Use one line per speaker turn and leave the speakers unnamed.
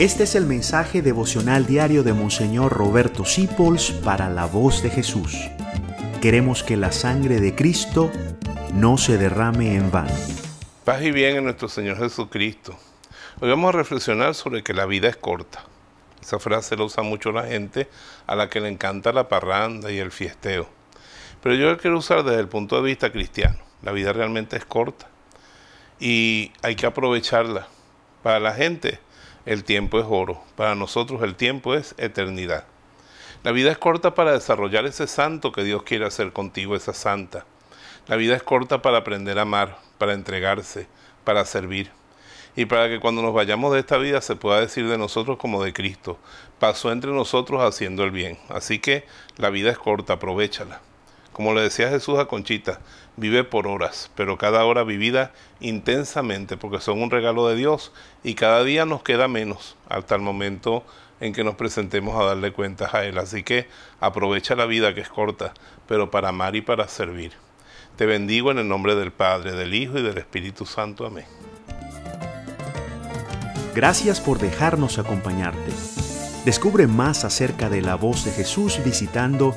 Este es el mensaje devocional diario de Monseñor Roberto Sipols para la voz de Jesús. Queremos que la sangre de Cristo no se derrame en vano.
Paz y bien en nuestro Señor Jesucristo. Hoy vamos a reflexionar sobre que la vida es corta. Esa frase la usa mucho la gente a la que le encanta la parranda y el fiesteo. Pero yo la quiero usar desde el punto de vista cristiano. La vida realmente es corta y hay que aprovecharla. Para la gente, el tiempo es oro. Para nosotros el tiempo es eternidad. La vida es corta para desarrollar ese santo que Dios quiere hacer contigo, esa santa. La vida es corta para aprender a amar, para entregarse, para servir. Y para que cuando nos vayamos de esta vida se pueda decir de nosotros como de Cristo, pasó entre nosotros haciendo el bien. Así que la vida es corta, aprovechala. Como le decía Jesús a Conchita, vive por horas, pero cada hora vivida intensamente, porque son un regalo de Dios y cada día nos queda menos hasta el momento en que nos presentemos a darle cuentas a Él. Así que aprovecha la vida que es corta, pero para amar y para servir. Te bendigo en el nombre del Padre, del Hijo y del Espíritu Santo. Amén.
Gracias por dejarnos acompañarte. Descubre más acerca de la voz de Jesús visitando